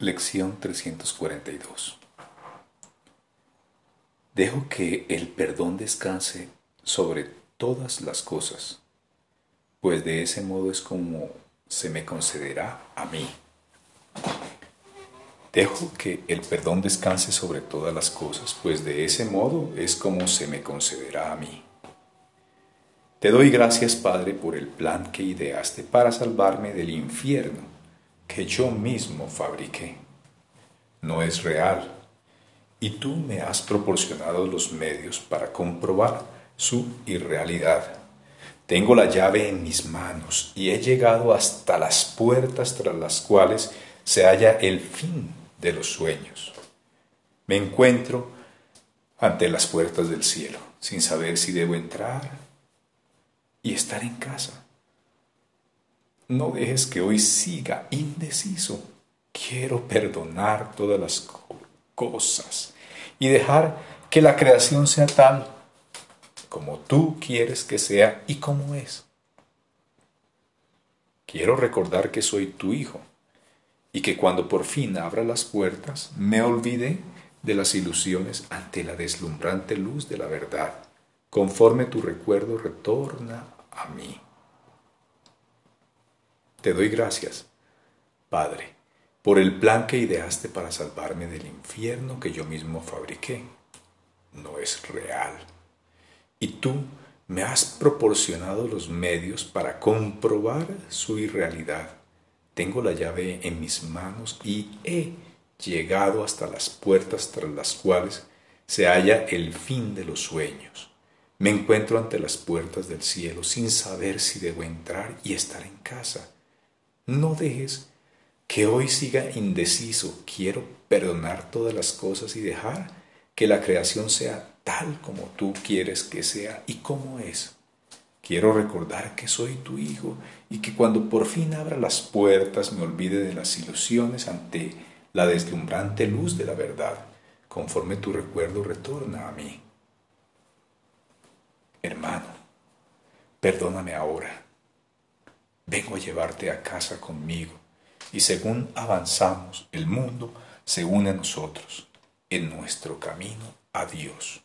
Lección 342 Dejo que el perdón descanse sobre todas las cosas, pues de ese modo es como se me concederá a mí. Dejo que el perdón descanse sobre todas las cosas, pues de ese modo es como se me concederá a mí. Te doy gracias, Padre, por el plan que ideaste para salvarme del infierno que yo mismo fabriqué. No es real y tú me has proporcionado los medios para comprobar su irrealidad. Tengo la llave en mis manos y he llegado hasta las puertas tras las cuales se halla el fin de los sueños. Me encuentro ante las puertas del cielo, sin saber si debo entrar y estar en casa. No dejes que hoy siga indeciso. Quiero perdonar todas las cosas y dejar que la creación sea tal como tú quieres que sea y como es. Quiero recordar que soy tu hijo y que cuando por fin abra las puertas me olvide de las ilusiones ante la deslumbrante luz de la verdad. Conforme tu recuerdo retorna a mí. Te doy gracias, Padre, por el plan que ideaste para salvarme del infierno que yo mismo fabriqué. No es real. Y tú me has proporcionado los medios para comprobar su irrealidad. Tengo la llave en mis manos y he llegado hasta las puertas tras las cuales se halla el fin de los sueños. Me encuentro ante las puertas del cielo sin saber si debo entrar y estar en casa. No dejes que hoy siga indeciso. Quiero perdonar todas las cosas y dejar que la creación sea tal como tú quieres que sea y como es. Quiero recordar que soy tu hijo y que cuando por fin abra las puertas me olvide de las ilusiones ante la deslumbrante luz de la verdad, conforme tu recuerdo retorna a mí. Hermano, perdóname ahora vengo a llevarte a casa conmigo. Y según avanzamos, el mundo se une a nosotros en nuestro camino a Dios.